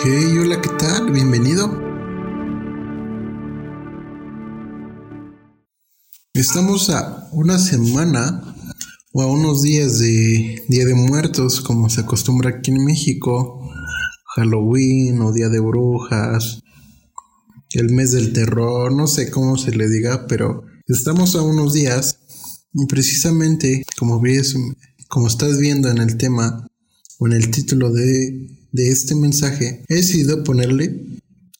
Hey, hola, ¿qué tal? Bienvenido. Estamos a una semana o a unos días de Día de Muertos, como se acostumbra aquí en México, Halloween o Día de Brujas, el mes del terror, no sé cómo se le diga, pero estamos a unos días y precisamente como ves, como estás viendo en el tema en el título de este mensaje, he decidido ponerle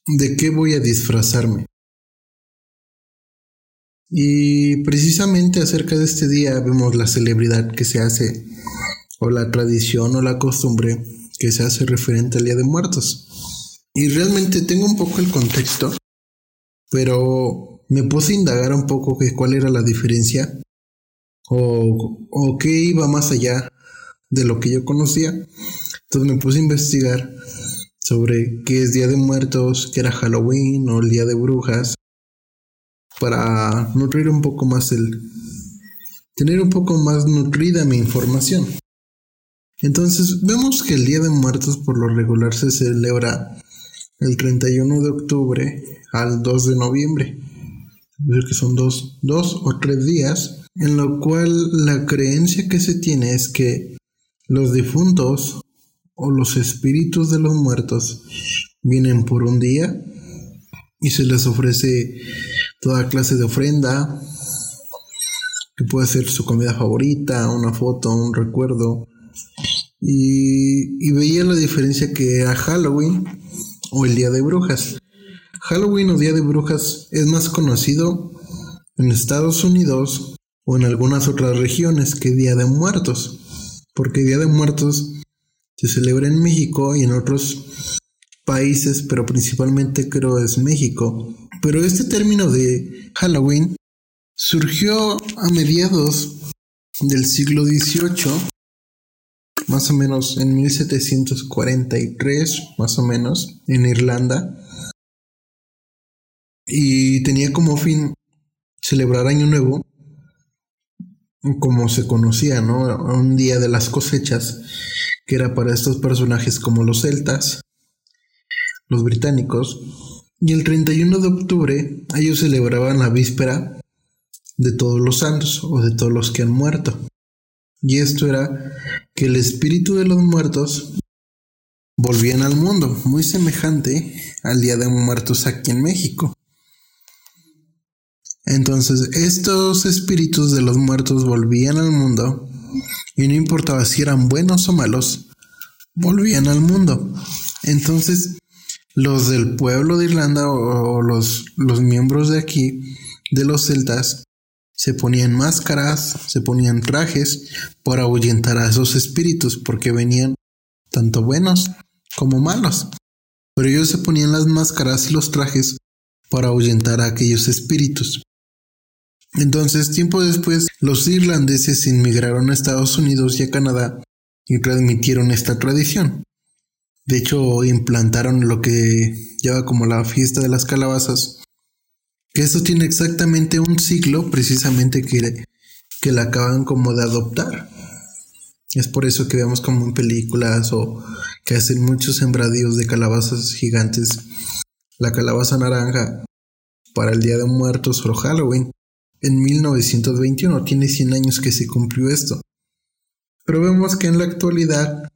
de qué voy a disfrazarme. Y precisamente acerca de este día vemos la celebridad que se hace, o la tradición o la costumbre que se hace referente al Día de Muertos. Y realmente tengo un poco el contexto, pero me puse a indagar un poco que cuál era la diferencia o qué iba más allá de lo que yo conocía. Entonces me puse a investigar sobre qué es Día de Muertos, qué era Halloween o el Día de Brujas, para nutrir un poco más el... tener un poco más nutrida mi información. Entonces vemos que el Día de Muertos por lo regular se celebra el 31 de octubre al 2 de noviembre. Es que son dos, dos o tres días, en lo cual la creencia que se tiene es que los difuntos o los espíritus de los muertos vienen por un día y se les ofrece toda clase de ofrenda, que puede ser su comida favorita, una foto, un recuerdo. Y, veía la diferencia que a Halloween o el Día de Brujas. Halloween o Día de Brujas es más conocido en Estados Unidos o en algunas otras regiones que Día de Muertos, porque Día de Muertos se celebra en México y en otros países, pero principalmente creo es México. Pero este término de Halloween surgió a mediados del siglo XVIII, más o menos en 1743, más o menos, en Irlanda. Y tenía como fin celebrar Año Nuevo, como se conocía, ¿no? Un día de las cosechas que era para estos personajes como los celtas, los británicos, y el 31 de octubre ellos celebraban la víspera de todos los santos o de todos los que han muerto. Y esto era que el espíritu de los muertos volvían al mundo, muy semejante al Día de Muertos aquí en México. Entonces, estos espíritus de los muertos volvían al mundo y no importaba si eran buenos o malos, volvían al mundo. Entonces, los del pueblo de Irlanda o, los, los miembros de aquí, de los celtas, se ponían máscaras, se ponían trajes para ahuyentar a esos espíritus, porque venían tanto buenos como malos. Pero ellos se ponían las máscaras y los trajes para ahuyentar a aquellos espíritus. Entonces, tiempo después, los irlandeses inmigraron a Estados Unidos y a Canadá y transmitieron esta tradición. De hecho, implantaron lo que lleva como la fiesta de las calabazas, que esto tiene exactamente un ciclo, precisamente que, que la acaban como de adoptar. Es por eso que vemos como en películas o que hacen muchos sembradíos de calabazas gigantes. La calabaza naranja para el Día de Muertos o Halloween en 1921. Tiene 100 años que se cumplió esto. Pero vemos que en la actualidad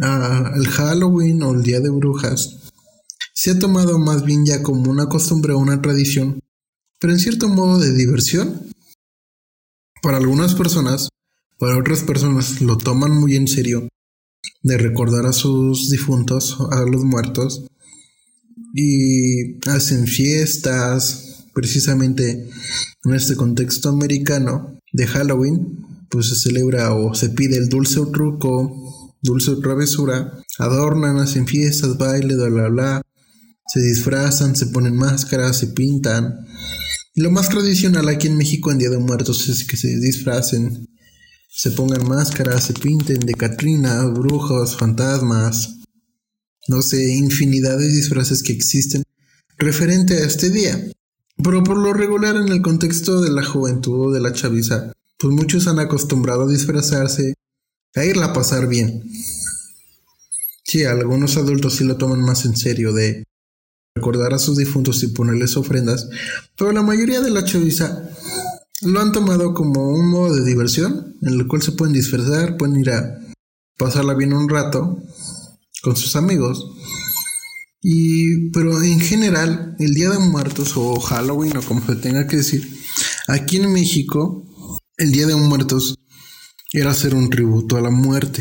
ah, el Halloween o el Día de Brujas se ha tomado más bien ya como una costumbre o una tradición, pero en cierto modo de diversión. Para algunas personas, para otras personas lo toman muy en serio, de recordar a sus difuntos, a los muertos, y hacen fiestas, precisamente en este contexto americano de Halloween, pues se celebra o se pide el dulce o truco, dulce o travesura, adornan, hacen fiestas, baile, bla bla bla, se disfrazan, se ponen máscaras, se pintan. Y lo más tradicional aquí en México en Día de Muertos es que se disfracen, se pongan máscaras, se pinten de Catrina, brujos, fantasmas, no sé, infinidad de disfraces que existen referente a este día. Pero por lo regular en el contexto de la juventud o de la chaviza, pues muchos han acostumbrado a disfrazarse, a irla a pasar bien. Sí, algunos adultos sí lo toman más en serio de recordar a sus difuntos y ponerles ofrendas, pero la mayoría de la chaviza lo han tomado como un modo de diversión en el cual se pueden disfrazar, pueden ir a pasarla bien un rato con sus amigos. Y, pero en general, el Día de Muertos o Halloween o como se tenga que decir, aquí en México, el Día de Muertos era hacer un tributo a la muerte.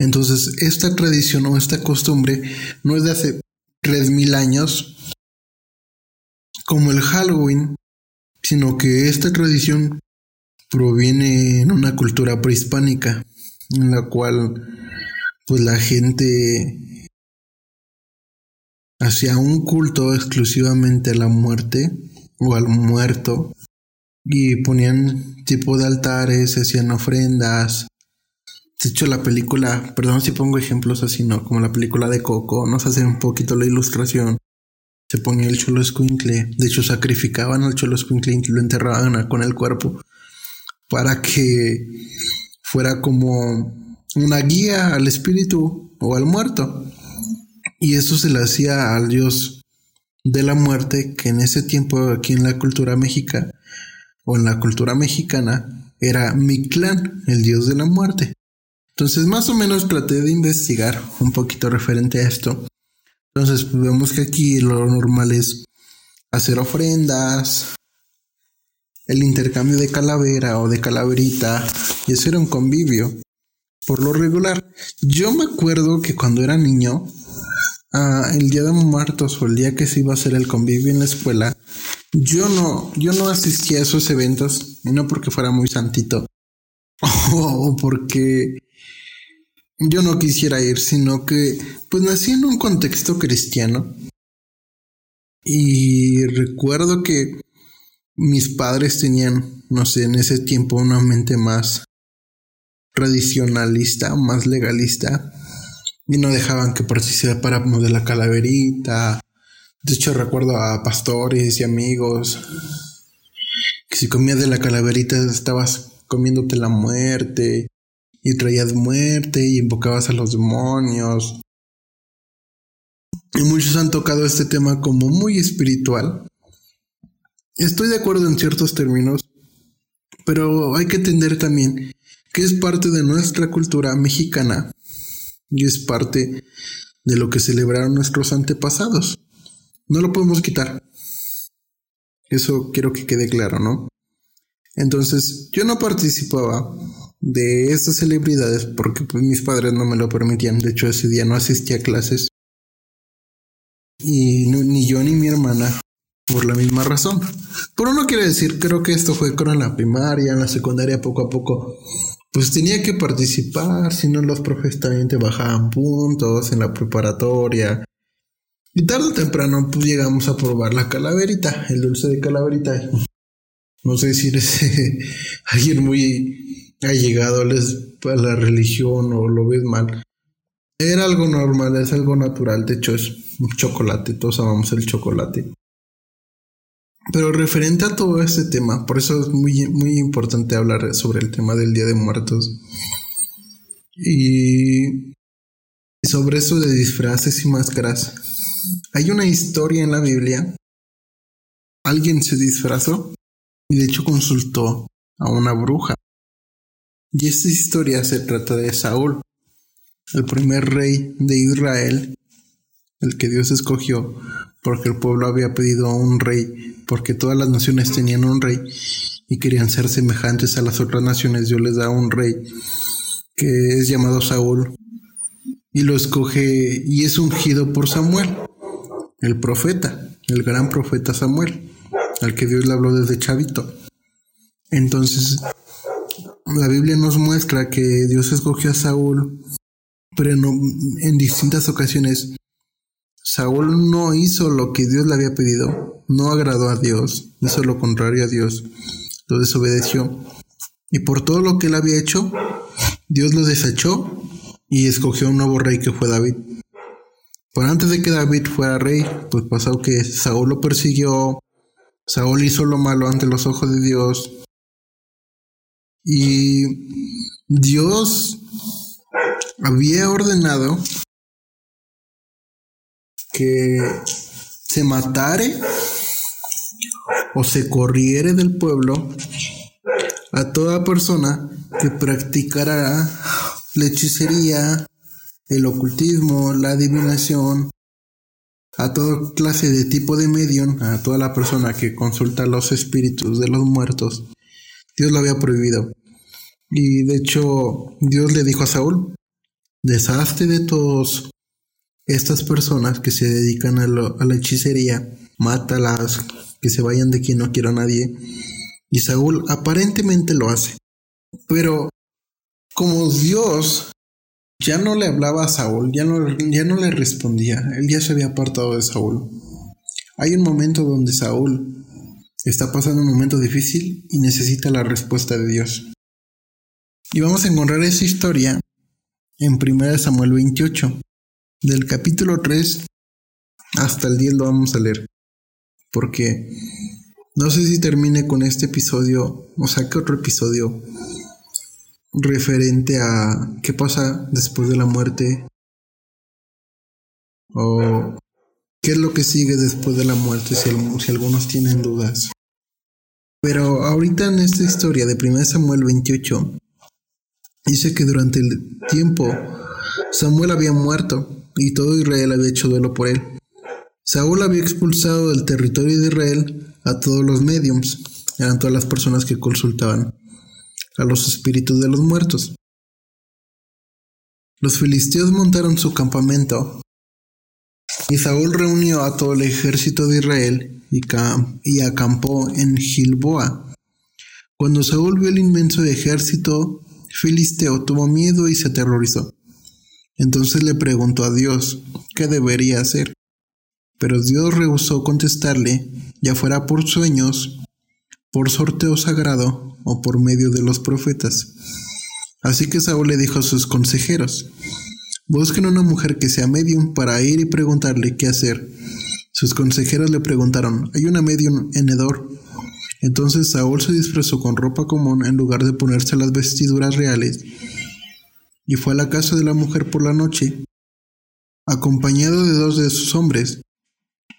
Entonces, esta tradición o esta costumbre no es de hace 3000 años como el Halloween, sino que esta tradición proviene en una cultura prehispánica en la cual pues la gente hacía un culto exclusivamente a la muerte o al muerto y ponían tipo de altares, hacían ofrendas. De hecho, la película, perdón si pongo ejemplos así, ¿no? Como la película de Coco, nos hace un poquito la ilustración. Se ponía el cholo escuincle. De hecho, sacrificaban al cholo escuincle y lo enterraban con el cuerpo para que fuera como una guía al espíritu o al muerto. Y eso se le hacía al dios de la muerte, que en ese tiempo aquí en la cultura mexicana o en la cultura mexicana era Mictlán, el dios de la muerte. Entonces más o menos traté de investigar un poquito referente a esto. Entonces vemos que aquí lo normal es hacer ofrendas, el intercambio de calavera o de calaverita y hacer un convivio. Por lo regular, yo me acuerdo que cuando era niño, ah, el día de muertos o el día que se iba a hacer el convivio en la escuela, yo no, yo no asistía a esos eventos, y no porque fuera muy santito, o porque yo no quisiera ir, sino que pues nací en un contexto cristiano. Y recuerdo que mis padres tenían, no sé, en ese tiempo una mente más tradicionalista, más legalista, y no dejaban que participáramos de la calaverita. De hecho, recuerdo a pastores y amigos que si comías de la calaverita estabas comiéndote la muerte y traías muerte y invocabas a los demonios. Y muchos han tocado este tema como muy espiritual Estoy de acuerdo en ciertos términos, pero hay que entender también que es parte de nuestra cultura mexicana y es parte de lo que celebraron nuestros antepasados. No lo podemos quitar. Eso quiero que quede claro, ¿no? Entonces, yo no participaba de estas celebridades porque pues, mis padres no me lo permitían. De hecho, ese día no asistí a clases. Y ni yo ni mi hermana por la misma razón. Pero no quiere decir, creo que esto fue con la primaria, en la secundaria poco a poco. Pues tenía que participar, si no los profes también te bajaban puntos en la preparatoria. Y tarde o temprano pues llegamos a probar la calaverita, el dulce de calaverita. No sé si eres alguien muy allegado a la religión o lo ves mal. Era algo normal, es algo natural, de hecho es un chocolate, todos amamos el chocolate. Pero referente a todo este tema, por eso es muy, muy importante hablar sobre el tema del Día de Muertos. Y sobre eso de disfraces y máscaras. Hay una historia en la Biblia. Alguien se disfrazó y de hecho consultó a una bruja. Y esta historia se trata de Saúl, el primer rey de Israel, el que Dios escogió porque el pueblo había pedido a un rey, porque todas las naciones tenían un rey y querían ser semejantes a las otras naciones. Dios les da un rey que es llamado Saúl y lo escoge y es ungido por Samuel, el profeta, el gran profeta Samuel, al que Dios le habló desde chavito. Entonces, la Biblia nos muestra que Dios escogió a Saúl, pero en distintas ocasiones Saúl no hizo lo que Dios le había pedido, no agradó a Dios, hizo lo contrario a Dios, lo desobedeció. Y por todo lo que él había hecho, Dios lo desechó y escogió un nuevo rey que fue David. Pero antes de que David fuera rey, pues pasó que Saúl lo persiguió, Saúl hizo lo malo ante los ojos de Dios. Y Dios había ordenado que se matare o se corriere del pueblo a toda persona que practicara la hechicería, el ocultismo, la adivinación, a toda clase de tipo de medium, a toda la persona que consulta los espíritus de los muertos. Dios lo había prohibido. Y de hecho, Dios le dijo a Saúl, deshazte de todos estas personas que se dedican a, la hechicería, mátalas, que se vayan de quien no quiera a nadie. Y Saúl aparentemente lo hace. Pero como Dios ya no le hablaba a Saúl, ya no, ya no le respondía, él ya se había apartado de Saúl. Hay un momento donde Saúl está pasando un momento difícil y necesita la respuesta de Dios. Y vamos a encontrar esa historia en 1 Samuel 28, del capítulo 3 hasta el 10 lo vamos a leer. Porque no sé si termine con este episodio o saque otro episodio referente a qué pasa después de la muerte o qué es lo que sigue después de la muerte si, algunos tienen dudas. Pero ahorita en esta historia de 1 Samuel 28 dice que durante el tiempo Samuel había muerto y todo Israel había hecho duelo por él. Saúl había expulsado del territorio de Israel a todos los mediums, eran todas las personas que consultaban a los espíritus de los muertos. Los filisteos montaron su campamento y Saúl reunió a todo el ejército de Israel y, y acampó en Gilboa. Cuando Saúl vio el inmenso ejército filisteo, tuvo miedo y se aterrorizó. Entonces le preguntó a Dios qué debería hacer. Pero Dios rehusó contestarle, ya fuera por sueños, por sorteo sagrado o por medio de los profetas. Así que Saúl le dijo a sus consejeros, busquen una mujer que sea medium para ir y preguntarle qué hacer. Sus consejeros le preguntaron, ¿hay una medium en Edor? Entonces Saúl se disfrazó con ropa común en lugar de ponerse las vestiduras reales y fue a la casa de la mujer por la noche, acompañado de dos de sus hombres.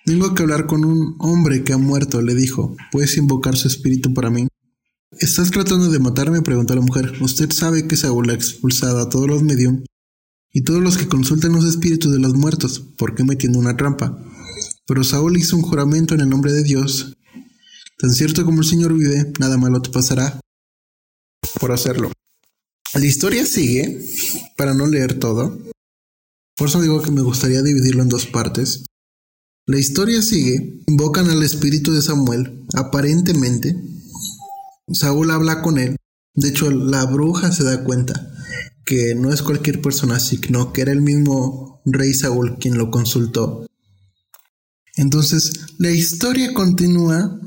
Tengo que hablar con un hombre que ha muerto, le dijo. ¿Puedes invocar su espíritu para mí? ¿Estás tratando de matarme? preguntó la mujer. Usted sabe que Saúl ha expulsado a todos los medium y todos los que consultan los espíritus de los muertos. ¿Por qué me tiene una trampa? Pero Saúl hizo un juramento en el nombre de Dios. Tan cierto como el Señor vive, nada malo te pasará por hacerlo. La historia sigue, para no leer todo. Por eso digo que me gustaría dividirlo en dos partes. La historia sigue, invocan al espíritu de Samuel, aparentemente. Saúl habla con él. De hecho, la bruja se da cuenta que no es cualquier persona, sino que era el mismo rey Saúl quien lo consultó. Entonces, la historia continúa,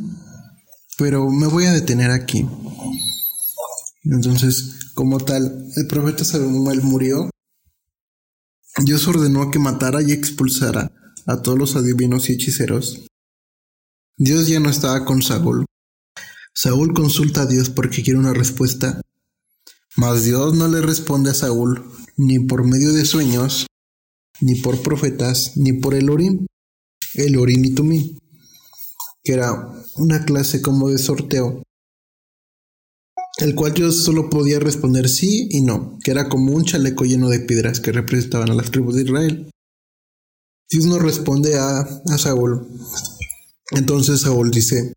pero me voy a detener aquí. Entonces, como tal, el profeta Samuel murió. Dios ordenó que matara y expulsara a todos los adivinos y hechiceros. Dios ya no estaba con Saúl. Saúl consulta a Dios porque quiere una respuesta, mas Dios no le responde a Saúl ni por medio de sueños, ni por profetas, ni por el Orim, el Orim y Tumim, que era una clase como de sorteo el cual yo solo podía responder sí y no, que era como un chaleco lleno de piedras que representaban a las tribus de Israel. Dios no responde a, a Saúl. Entonces Saúl dice,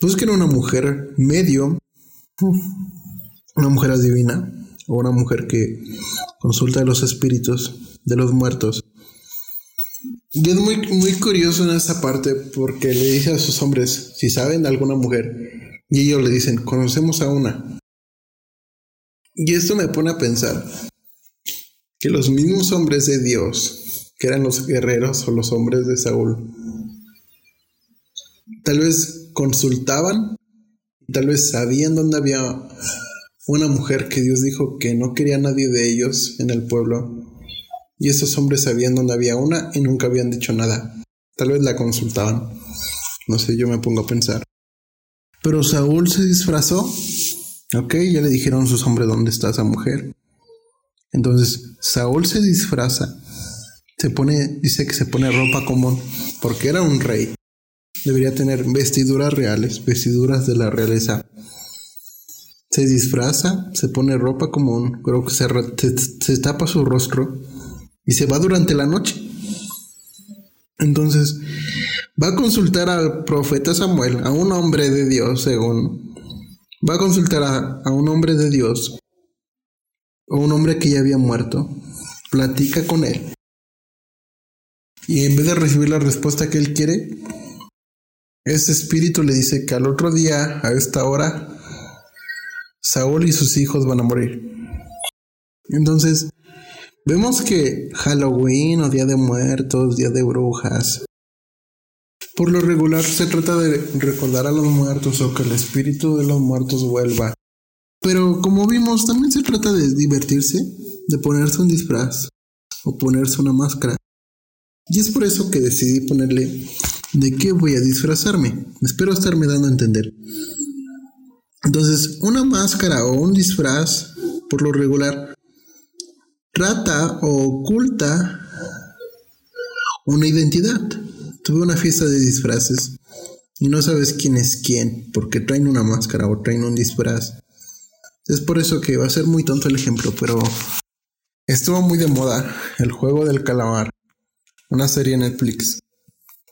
busquen una mujer medio, una mujer adivina, o una mujer que consulta a los espíritus de los muertos. Y es muy, muy curioso en esta parte porque le dice a sus hombres, si saben de alguna mujer y ellos le dicen, conocemos a una. Y esto me pone a pensar que los mismos hombres de Dios, que eran los guerreros o los hombres de Saúl, tal vez consultaban, tal vez sabían dónde había una mujer que Dios dijo que no quería nadie de ellos en el pueblo. Y esos hombres sabían dónde había una y nunca habían dicho nada. Tal vez la consultaban. No sé, yo me pongo a pensar. Pero Saúl se disfrazó. Ok, ya le dijeron sus hombres dónde está esa mujer. Entonces Saúl se disfraza, se pone, dice que se pone ropa común, porque era un rey. Debería tener vestiduras reales, vestiduras de la realeza. Se disfraza, se pone ropa común, creo que se, se tapa su rostro y se va durante la noche. Entonces, va a consultar al profeta Samuel, a un hombre de Dios, según. Va a consultar a, un hombre de Dios, o un hombre que ya había muerto. Platica con él. Y en vez de recibir la respuesta que él quiere, ese espíritu le dice que al otro día, a esta hora, Saúl y sus hijos van a morir. Entonces, Vemos que Halloween o Día de Muertos, Día de Brujas, por lo regular se trata de recordar a los muertos o que el espíritu de los muertos vuelva. Pero como vimos, también se trata de divertirse, de ponerse un disfraz o ponerse una máscara. Y es por eso que decidí ponerle de qué voy a disfrazarme. Espero estarme dando a entender. Entonces, una máscara o un disfraz, por lo regular, trata o oculta una identidad. Tuve una fiesta de disfraces y no sabes quién es quién, porque traen una máscara o traen un disfraz. Es por eso que va a ser muy tonto el ejemplo, pero estuvo muy de moda el juego del calamar, una serie en Netflix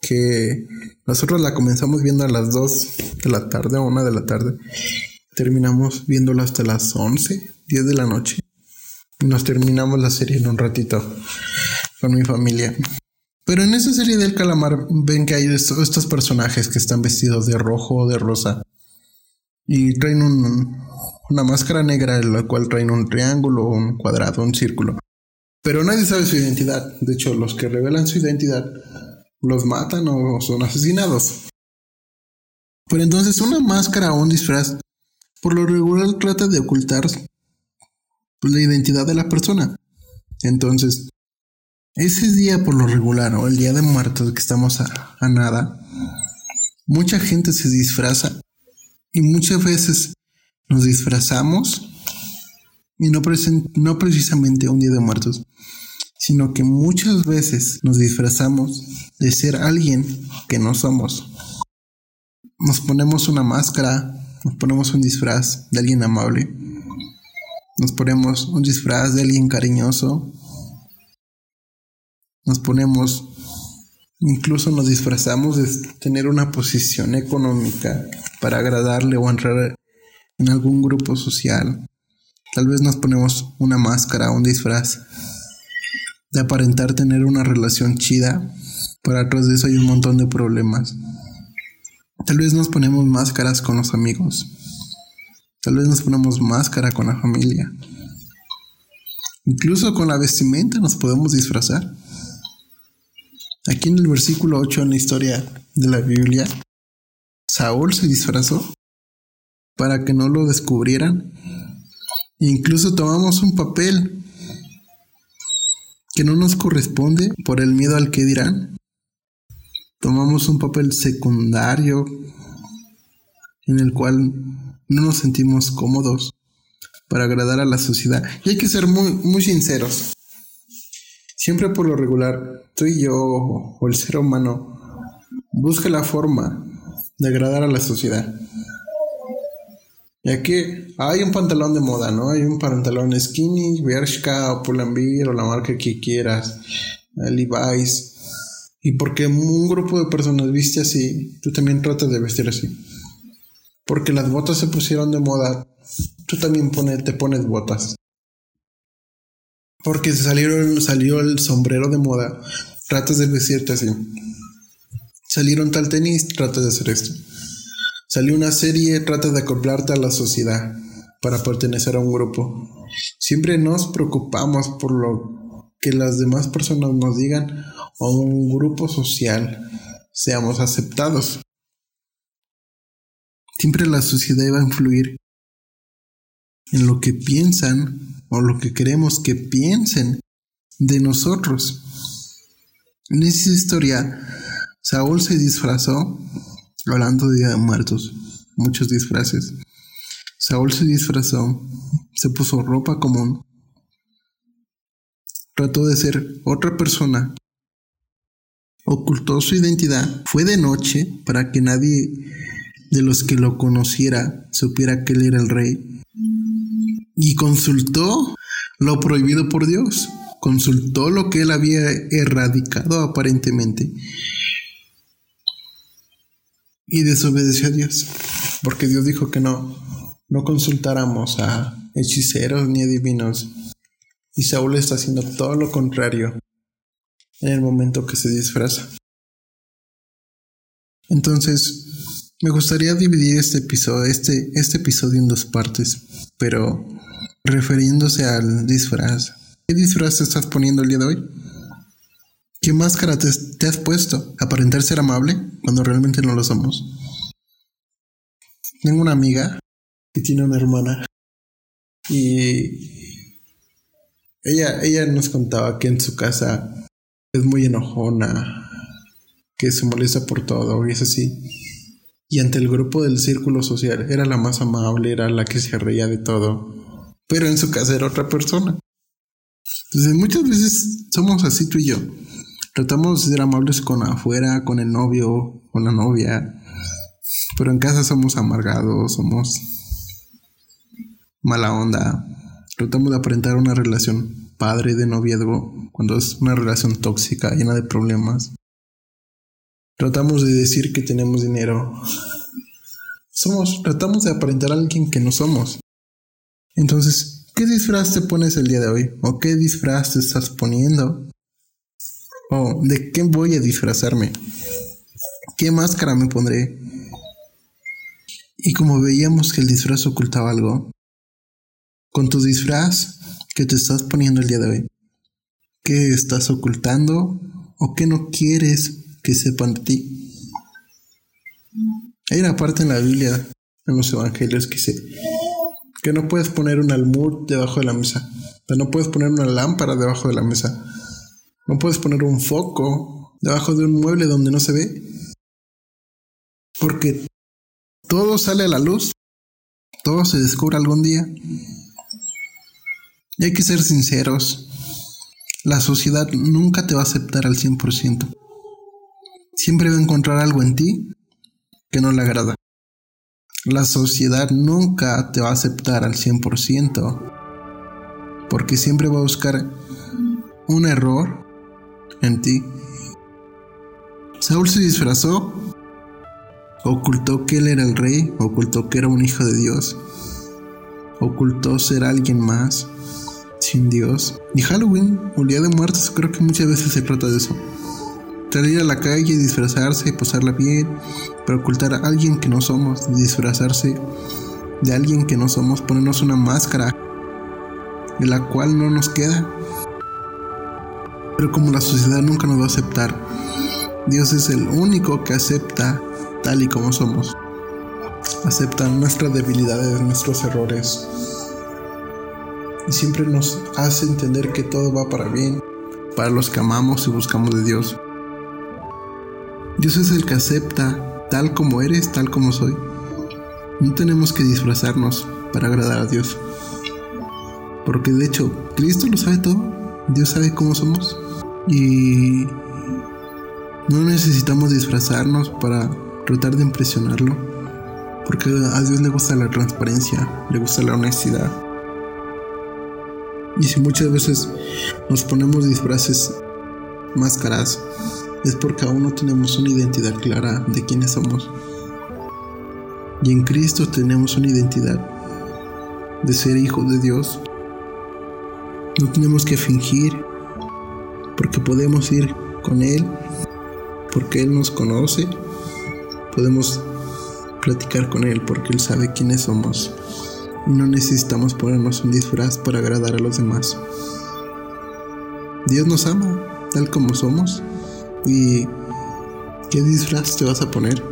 que nosotros la comenzamos viendo a las 2 de la tarde o 1 de la tarde. Terminamos viéndola hasta las 11, 10 de la noche. Nos terminamos la serie en un ratito con mi familia. Pero en esa serie del calamar ven que hay estos, personajes que están vestidos de rojo o de rosa y traen una máscara negra en la cual traen un triángulo, un cuadrado, un círculo. Pero nadie sabe su identidad. De hecho, los que revelan su identidad los matan o son asesinados. Pero entonces una máscara o un disfraz por lo regular trata de ocultar la identidad de la persona. Entonces, ese día por lo regular o el día de muertos que estamos a, nada, mucha gente se disfraza y muchas veces nos disfrazamos y no, no precisamente un día de muertos, sino que muchas veces nos disfrazamos de ser alguien que no somos. Nos ponemos una máscara, nos ponemos un disfraz de alguien amable nos ponemos un disfraz de alguien cariñoso. Nos ponemos, incluso nos disfrazamos de tener una posición económica para agradarle o entrar en algún grupo social. Tal vez nos ponemos una máscara, un disfraz de aparentar tener una relación chida, pero atrás de eso hay un montón de problemas. Tal vez nos ponemos máscaras con los amigos, Tal vez nos ponemos máscara con la familia. Incluso con la vestimenta nos podemos disfrazar. Aquí en el versículo 8 en la historia de la Biblia, Saúl se disfrazó para que no lo descubrieran. incluso tomamos un papel que no nos corresponde por el miedo al que dirán. Tomamos un papel secundario en el cual no nos sentimos cómodos para agradar a la sociedad. Y hay que ser muy, muy sinceros. Siempre por lo regular, tú y yo o el ser humano busca la forma de agradar a la sociedad. Y aquí hay un pantalón de moda, ¿no? Hay un pantalón skinny, Bershka o Pull&Bear o la marca que quieras, Levi's. Y porque un grupo de personas viste así, tú también tratas de vestir así porque las botas se pusieron de moda, tú también te pones botas. Porque salieron, salió el sombrero de moda, tratas de vestirte así. Salieron tal tenis, tratas de hacer esto. Salió una serie, tratas de acoplarte a la sociedad para pertenecer a un grupo. Siempre nos preocupamos por lo que las demás personas nos digan o un grupo social seamos aceptados. Siempre la sociedad va a influir en lo que piensan o lo que queremos que piensen de nosotros. En esa historia, Saúl se disfrazó, hablando de Muertos, muchos disfraces. Saúl se disfrazó, se puso ropa común trató de ser otra persona, ocultó su identidad, fue de noche para que nadie de los que lo conociera supiera que él era el rey y consultó lo prohibido por Dios, consultó lo que él había erradicado aparentemente y desobedeció a Dios, porque Dios dijo que no, no consultáramos a hechiceros ni adivinos. Y Saúl está haciendo todo lo contrario en el momento que se disfraza. Entonces, me gustaría dividir este episodio, este, este episodio en dos partes, pero refiriéndose al disfraz. ¿Qué disfraz te estás poniendo el día de hoy? ¿Qué máscara te, has puesto? ¿Aparentar ser amable cuando realmente no lo somos? Tengo una amiga que tiene una hermana y ella, ella nos contaba que en su casa es muy enojona, que se molesta por todo y es así. Y ante el grupo del círculo social era la más amable, era la que se reía de todo. Pero en su casa era otra persona. Entonces muchas veces somos así tú y yo. Tratamos de ser amables con afuera, con el novio, con la novia. Pero en casa somos amargados, somos mala onda. Tratamos de aparentar una relación padre de noviazgo cuando es una relación tóxica, llena de problemas. Tratamos de decir que tenemos dinero. Somos, tratamos de aparentar a alguien que no somos. Entonces, ¿qué disfraz te pones el día de hoy? ¿O qué disfraz te estás poniendo? ¿O de qué voy a disfrazarme? ¿Qué máscara me pondré? Y como veíamos que el disfraz ocultaba algo, con tu disfraz que te estás poniendo el día de hoy. ¿Qué estás ocultando o qué no quieres que sepan de ti? Hay una parte en la Biblia, en los evangelios, que dice que no puedes poner un almud debajo de la mesa, que no puedes poner una lámpara debajo de la mesa, no puedes poner un foco debajo de un mueble donde no se ve, porque todo sale a la luz, todo se descubre algún día. Y hay que ser sinceros. La sociedad nunca te va a aceptar al 100%. Siempre va a encontrar algo en ti que no le agrada. La sociedad nunca te va a aceptar al 100%. Porque siempre va a buscar un error en ti. Saúl se disfrazó, ocultó que él era el rey, ocultó que era un hijo de Dios, ocultó ser alguien más sin Dios. Y Halloween o Día de Muertos creo que muchas veces se trata de eso. Salir a la calle, disfrazarse, pasarla bien, pero ocultar a alguien que no somos, disfrazarse de alguien que no somos, ponernos una máscara de la cual no nos queda. Pero como la sociedad nunca nos va a aceptar, Dios es el único que acepta tal y como somos. Acepta nuestras debilidades, nuestros errores, y siempre nos hace entender que todo va para bien, para los que amamos y buscamos de Dios. Dios es el que acepta tal como eres, tal como soy. No tenemos que disfrazarnos para agradar a Dios. Porque de hecho, Cristo lo sabe todo. Dios sabe cómo somos. Y no necesitamos disfrazarnos para tratar de impresionarlo. Porque a Dios le gusta la transparencia, le gusta la honestidad. Y si muchas veces nos ponemos disfraces, máscaras, es porque aún no tenemos una identidad clara de quiénes somos. Y en Cristo tenemos una identidad de ser hijos de Dios. No tenemos que fingir, porque podemos ir con Él, porque Él nos conoce. Podemos platicar con Él porque Él sabe quiénes somos. No necesitamos ponernos un disfraz para agradar a los demás. Dios nos ama tal como somos. ¿Y qué disfraz te vas a poner?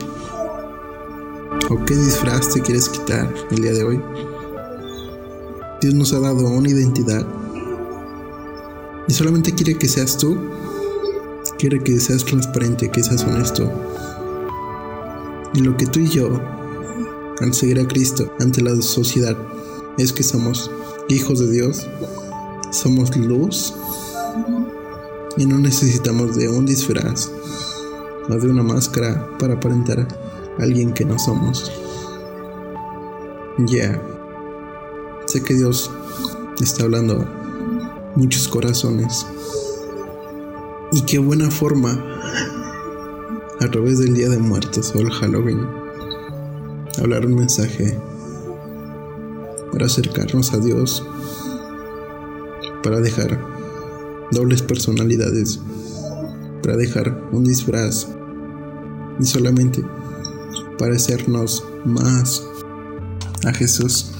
¿O qué disfraz te quieres quitar el día de hoy? Dios nos ha dado una identidad. Y solamente quiere que seas tú. Quiere que seas transparente, que seas honesto. Y lo que tú y yo al a Cristo ante la sociedad es que somos hijos de Dios, somos luz Y no necesitamos de un disfraz o de una máscara para aparentar a alguien que no somos. Ya. Sé que Dios está hablando muchos corazones. Y qué buena forma a través del Día de Muertos o el Halloween hablar un mensaje para acercarnos a Dios, para dejar dobles personalidades, para dejar un disfraz y solamente parecernos más a Jesús.